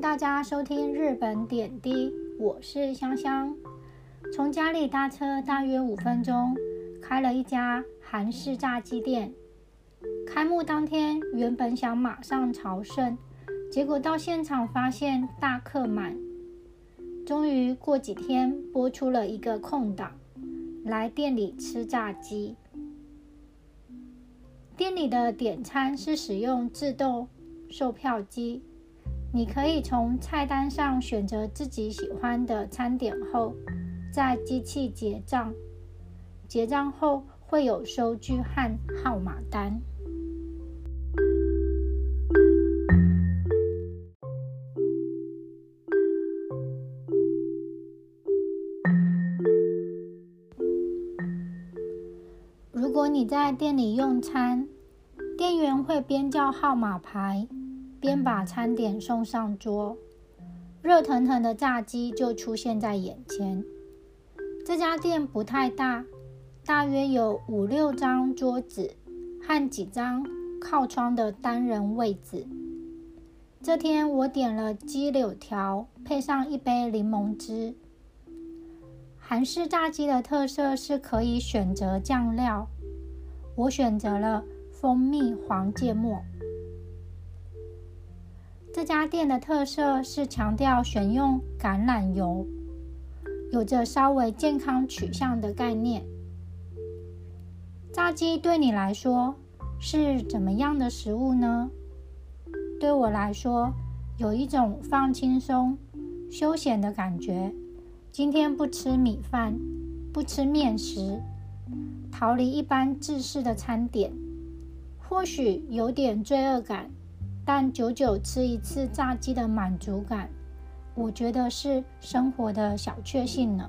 大家收听日本点滴，我是香香。从家里搭车大约五分钟，开了一家韩式炸鸡店。开幕当天原本想马上朝圣，结果到现场发现大客满。终于过几天播出了一个空档，来店里吃炸鸡。店里的点餐是使用自动售票机，你可以从菜单上选择自己喜欢的餐点后，在机器结账。结账后会有收据和号码单。如果你在店里用餐，店员会边叫号码牌，边把餐点送上桌，热腾腾的炸鸡就出现在眼前。这家店不太大，大约有五六张桌子和几张靠窗的单人位子。这天我点了鸡柳条，配上一杯柠檬汁。韩式炸鸡的特色是可以选择酱料，我选择了蜂蜜黄芥末。这家店的特色是强调选用橄榄油，有着稍微健康取向的概念。炸鸡对你来说是怎么样的食物呢？对我来说，有一种放轻松、休闲的感觉。今天不吃米饭，不吃面食，逃离一般制式的餐点，或许有点罪恶感，但久久吃一次炸鸡的满足感，我觉得是生活的小确幸呢。